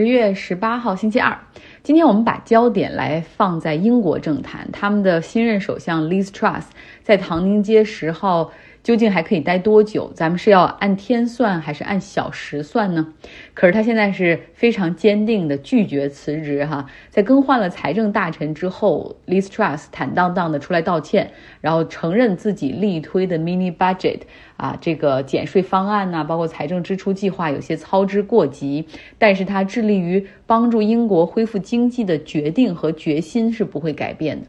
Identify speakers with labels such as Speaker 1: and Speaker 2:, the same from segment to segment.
Speaker 1: 十月十八号星期二，今天我们把焦点来放在英国政坛，他们的新任首相 Liz Truss 在唐宁街十号。究竟还可以待多久？咱们是要按天算还是按小时算呢？可是他现在是非常坚定的拒绝辞职哈。在更换了财政大臣之后，Liz Truss 坦荡荡的出来道歉，然后承认自己力推的 mini budget 啊这个减税方案呐，包括财政支出计划有些操之过急，但是他致力于帮助英国恢复经济的决定和决心是不会改变的。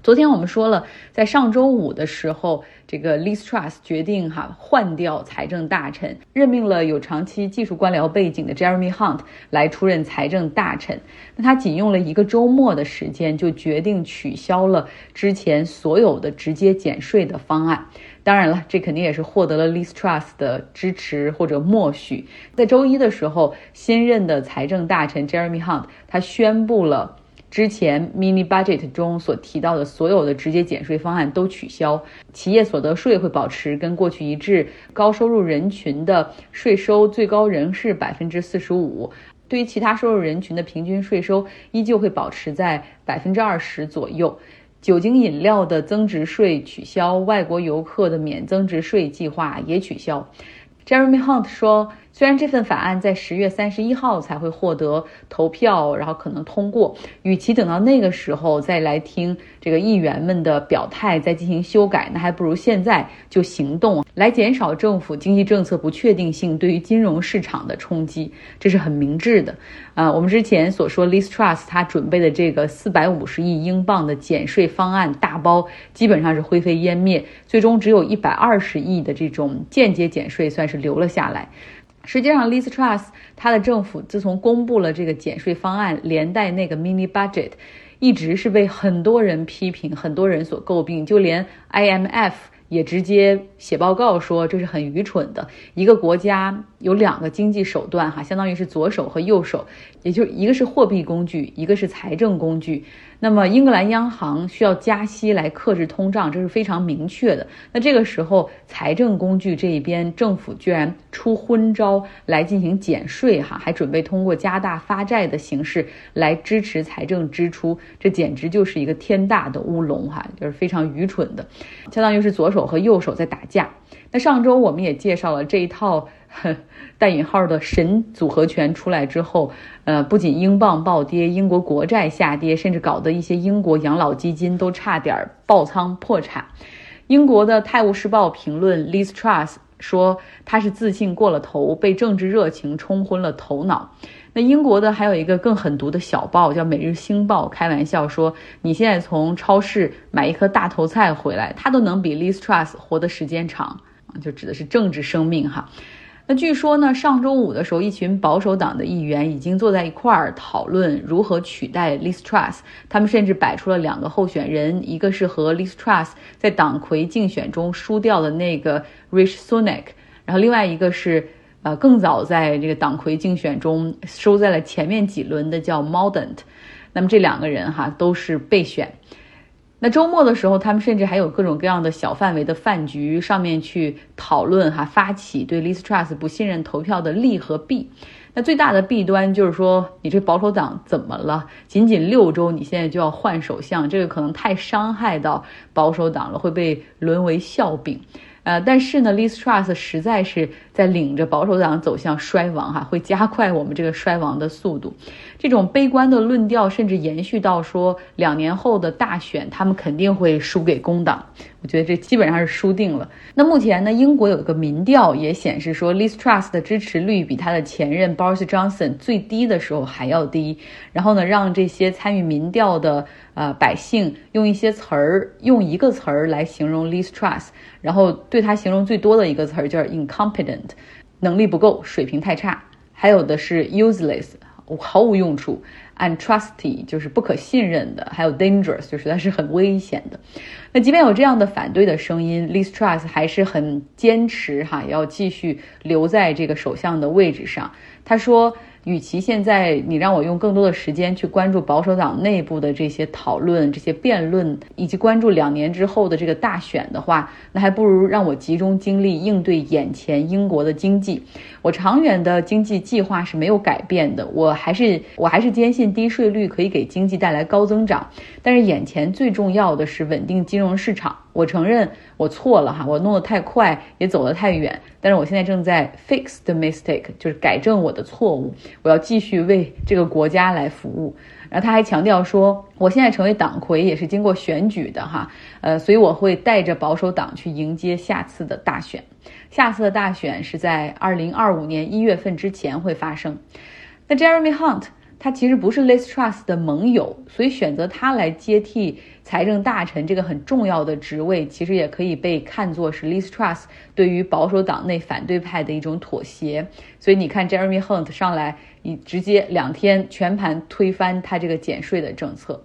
Speaker 1: 昨天我们说了，在上周五的时候，这个 Liz Truss 决定哈换掉财政大臣，任命了有长期技术官僚背景的 Jeremy Hunt 来出任财政大臣。那他仅用了一个周末的时间，就决定取消了之前所有的直接减税的方案。当然了，这肯定也是获得了 Liz Truss 的支持或者默许。在周一的时候，新任的财政大臣 Jeremy Hunt 他宣布了。之前 mini budget 中所提到的所有的直接减税方案都取消，企业所得税会保持跟过去一致，高收入人群的税收最高仍是百分之四十五，对于其他收入人群的平均税收依旧会保持在百分之二十左右，酒精饮料的增值税取消，外国游客的免增值税计划也取消。Jeremy Hunt 说。虽然这份法案在十月三十一号才会获得投票，然后可能通过，与其等到那个时候再来听这个议员们的表态，再进行修改，那还不如现在就行动，来减少政府经济政策不确定性对于金融市场的冲击，这是很明智的。啊，我们之前所说 l i s t Trust 他准备的这个四百五十亿英镑的减税方案大包，基本上是灰飞烟灭，最终只有一百二十亿的这种间接减税算是留了下来。实际上，Liz Truss 他的政府自从公布了这个减税方案，连带那个 mini budget，一直是被很多人批评，很多人所诟病，就连 IMF 也直接写报告说这是很愚蠢的。一个国家有两个经济手段，哈，相当于是左手和右手，也就一个是货币工具，一个是财政工具。那么，英格兰央行需要加息来克制通胀，这是非常明确的。那这个时候，财政工具这一边，政府居然出昏招来进行减税，哈，还准备通过加大发债的形式来支持财政支出，这简直就是一个天大的乌龙，哈，就是非常愚蠢的，相当于是左手手和右手在打架。那上周我们也介绍了这一套。带引号的神组合拳出来之后，呃，不仅英镑暴跌，英国国债下跌，甚至搞得一些英国养老基金都差点爆仓破产。英国的《泰晤士报》评论 Liz Truss 说，他是自信过了头，被政治热情冲昏了头脑。那英国的还有一个更狠毒的小报叫《每日星报》，开玩笑说，你现在从超市买一颗大头菜回来，他都能比 Liz Truss 活的时间长就指的是政治生命哈。那据说呢，上周五的时候，一群保守党的议员已经坐在一块儿讨论如何取代 Liz Truss。他们甚至摆出了两个候选人，一个是和 Liz Truss 在党魁竞选中输掉的那个 Rich Sunak，然后另外一个是呃更早在这个党魁竞选中收在了前面几轮的叫 Modan。那么这两个人哈都是备选。那周末的时候，他们甚至还有各种各样的小范围的饭局，上面去讨论哈，发起对 Liz Truss 不信任投票的利和弊。那最大的弊端就是说，你这保守党怎么了？仅仅六周，你现在就要换首相，这个可能太伤害到保守党了，会被沦为笑柄。呃，但是呢，Liz Truss 实在是在领着保守党走向衰亡，哈，会加快我们这个衰亡的速度。这种悲观的论调甚至延续到说，两年后的大选，他们肯定会输给工党。我觉得这基本上是输定了。那目前呢，英国有一个民调也显示说，Liz Truss 的支持率比他的前任 Boris Johnson 最低的时候还要低。然后呢，让这些参与民调的呃百姓用一些词儿，用一个词儿来形容 Liz Truss，然后对他形容最多的一个词儿就是 incompetent，能力不够，水平太差。还有的是 useless，毫无用处。untrusty 就是不可信任的，还有 dangerous 就实在是很危险的。那即便有这样的反对的声音，Liz Truss 还是很坚持哈，要继续留在这个首相的位置上。他说：“与其现在你让我用更多的时间去关注保守党内部的这些讨论、这些辩论，以及关注两年之后的这个大选的话，那还不如让我集中精力应对眼前英国的经济。我长远的经济计划是没有改变的，我还是我还是坚信低税率可以给经济带来高增长。但是眼前最重要的是稳定金融市场。我承认我错了哈，我弄得太快，也走得太远。但是我现在正在 fix the mistake，就是改正我的错误。我要继续为这个国家来服务。然后他还强调说，我现在成为党魁也是经过选举的哈，呃，所以我会带着保守党去迎接下次的大选。下次的大选是在二零二五年一月份之前会发生。那 Jeremy Hunt 他其实不是 Liz Truss 的盟友，所以选择他来接替。财政大臣这个很重要的职位，其实也可以被看作是 Liz Truss 对于保守党内反对派的一种妥协。所以你看，Jeremy Hunt 上来，你直接两天全盘推翻他这个减税的政策。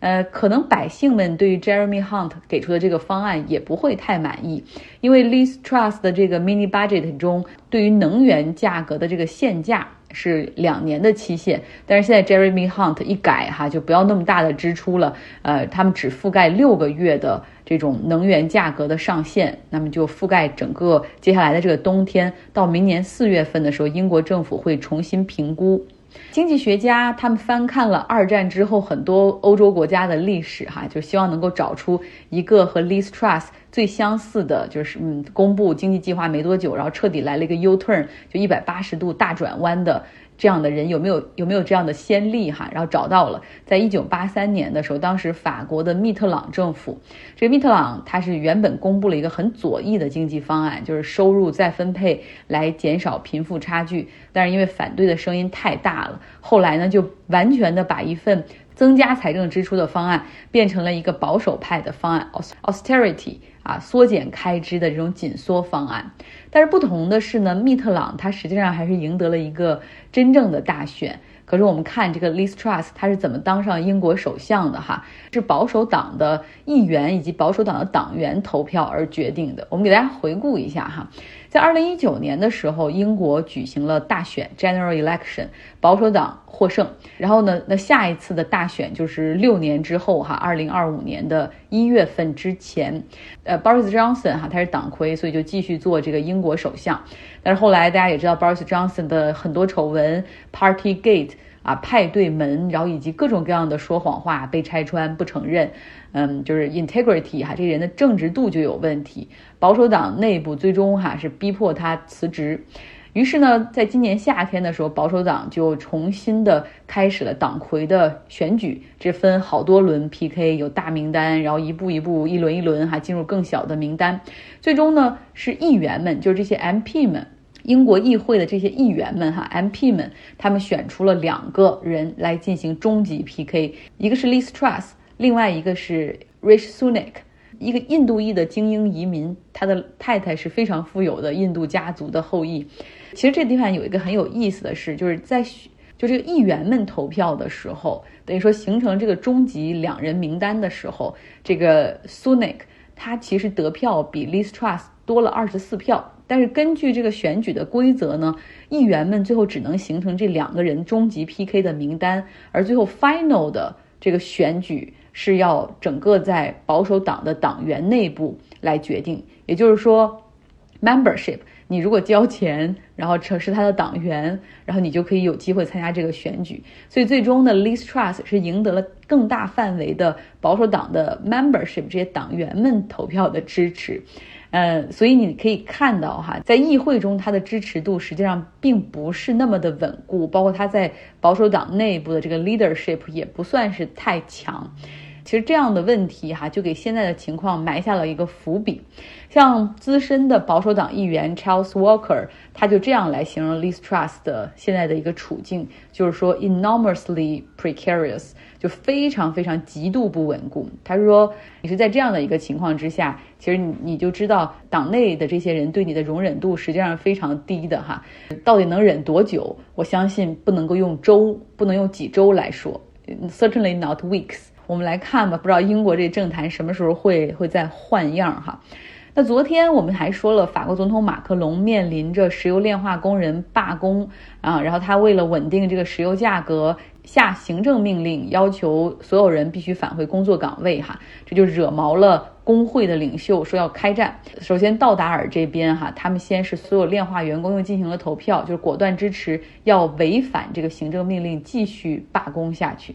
Speaker 1: 呃，可能百姓们对于 Jeremy Hunt 给出的这个方案也不会太满意，因为 Liz Truss 的这个 mini budget 中对于能源价格的这个限价。是两年的期限，但是现在 Jeremy Hunt 一改哈，就不要那么大的支出了。呃，他们只覆盖六个月的这种能源价格的上限，那么就覆盖整个接下来的这个冬天。到明年四月份的时候，英国政府会重新评估。经济学家他们翻看了二战之后很多欧洲国家的历史，哈，就希望能够找出一个和 listrust 最相似的，就是嗯，公布经济计划没多久，然后彻底来了一个 U turn，就一百八十度大转弯的。这样的人有没有有没有这样的先例哈？然后找到了，在一九八三年的时候，当时法国的密特朗政府，这个密特朗他是原本公布了一个很左翼的经济方案，就是收入再分配来减少贫富差距，但是因为反对的声音太大了，后来呢就完全的把一份增加财政支出的方案变成了一个保守派的方案，austerity。啊，缩减开支的这种紧缩方案，但是不同的是呢，密特朗他实际上还是赢得了一个真正的大选。可是我们看这个 Liz Truss 他是怎么当上英国首相的哈？是保守党的议员以及保守党的党员投票而决定的。我们给大家回顾一下哈。在二零一九年的时候，英国举行了大选 （General Election），保守党获胜。然后呢，那下一次的大选就是六年之后，哈，二零二五年的一月份之前。呃，Boris Johnson 哈，他是党魁，所以就继续做这个英国首相。但是后来大家也知道，Boris Johnson 的很多丑闻，Party Gate 啊，派对门，然后以及各种各样的说谎话被拆穿，不承认。嗯，就是 integrity 哈，这个人的正直度就有问题。保守党内部最终哈是逼迫他辞职。于是呢，在今年夏天的时候，保守党就重新的开始了党魁的选举。这分好多轮 PK，有大名单，然后一步一步、一轮一轮哈进入更小的名单。最终呢，是议员们，就是这些 MP 们，英国议会的这些议员们哈 MP 们，他们选出了两个人来进行终极 PK，一个是 Liz Truss。另外一个是 Rishi Sunak，一个印度裔的精英移民，他的太太是非常富有的印度家族的后裔。其实这地方有一个很有意思的事，就是在就这个议员们投票的时候，等于说形成这个终极两人名单的时候，这个 Sunak 他其实得票比 Liz Truss 多了二十四票。但是根据这个选举的规则呢，议员们最后只能形成这两个人终极 PK 的名单，而最后 final 的这个选举。是要整个在保守党的党员内部来决定，也就是说，membership，你如果交钱，然后成是他的党员，然后你就可以有机会参加这个选举。所以最终呢，Liz Truss 是赢得了更大范围的保守党的 membership 这些党员们投票的支持。呃，所以你可以看到哈，在议会中他的支持度实际上并不是那么的稳固，包括他在保守党内部的这个 leadership 也不算是太强。其实这样的问题哈，就给现在的情况埋下了一个伏笔。像资深的保守党议员 Charles Walker，他就这样来形容 Liz Truss 的现在的一个处境，就是说 enormously precarious，就非常非常极度不稳固。他说，你是在这样的一个情况之下，其实你你就知道党内的这些人对你的容忍度实际上非常低的哈。到底能忍多久？我相信不能够用周，不能用几周来说，certainly not weeks。我们来看吧，不知道英国这政坛什么时候会会再换样哈。那昨天我们还说了，法国总统马克龙面临着石油炼化工人罢工啊，然后他为了稳定这个石油价格，下行政命令，要求所有人必须返回工作岗位哈，这就惹毛了工会的领袖，说要开战。首先，道达尔这边哈，他们先是所有炼化员工又进行了投票，就是果断支持要违反这个行政命令，继续罢工下去。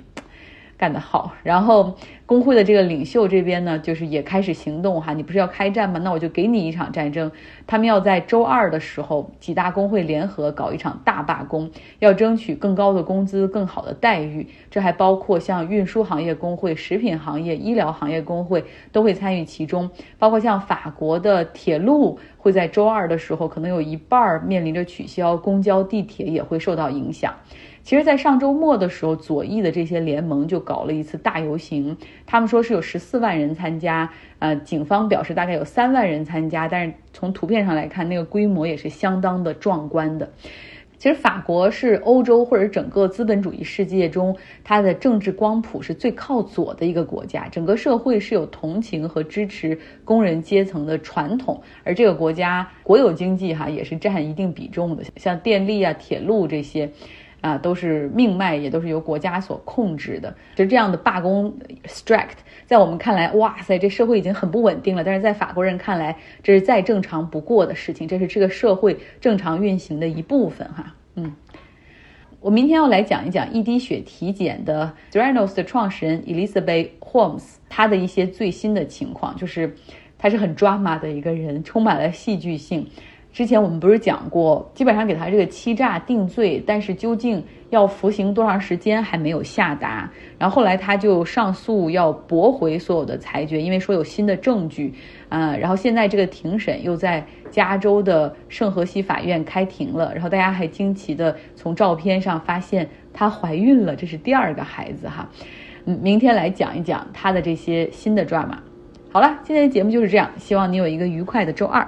Speaker 1: 干得好，然后工会的这个领袖这边呢，就是也开始行动哈。你不是要开战吗？那我就给你一场战争。他们要在周二的时候，几大工会联合搞一场大罢工，要争取更高的工资、更好的待遇。这还包括像运输行业工会、食品行业、医疗行业工会都会参与其中。包括像法国的铁路会在周二的时候，可能有一半面临着取消，公交、地铁也会受到影响。其实，在上周末的时候，左翼的这些联盟就搞了一次大游行。他们说是有十四万人参加，呃，警方表示大概有三万人参加，但是从图片上来看，那个规模也是相当的壮观的。其实，法国是欧洲或者整个资本主义世界中，它的政治光谱是最靠左的一个国家，整个社会是有同情和支持工人阶层的传统，而这个国家国有经济哈也是占一定比重的，像电力啊、铁路这些。啊，都是命脉，也都是由国家所控制的。就这样的罢工 strike，在我们看来，哇塞，这社会已经很不稳定了。但是在法国人看来，这是再正常不过的事情，这是这个社会正常运行的一部分哈。嗯，我明天要来讲一讲一滴血体检的 Theranos 的创始人 Elizabeth Holmes，他的一些最新的情况，就是他是很 drama 的一个人，充满了戏剧性。之前我们不是讲过，基本上给他这个欺诈定罪，但是究竟要服刑多长时间还没有下达。然后后来他就上诉要驳回所有的裁决，因为说有新的证据，啊，然后现在这个庭审又在加州的圣荷西法院开庭了。然后大家还惊奇的从照片上发现她怀孕了，这是第二个孩子哈。嗯，明天来讲一讲她的这些新的 drama。好了，今天的节目就是这样，希望你有一个愉快的周二。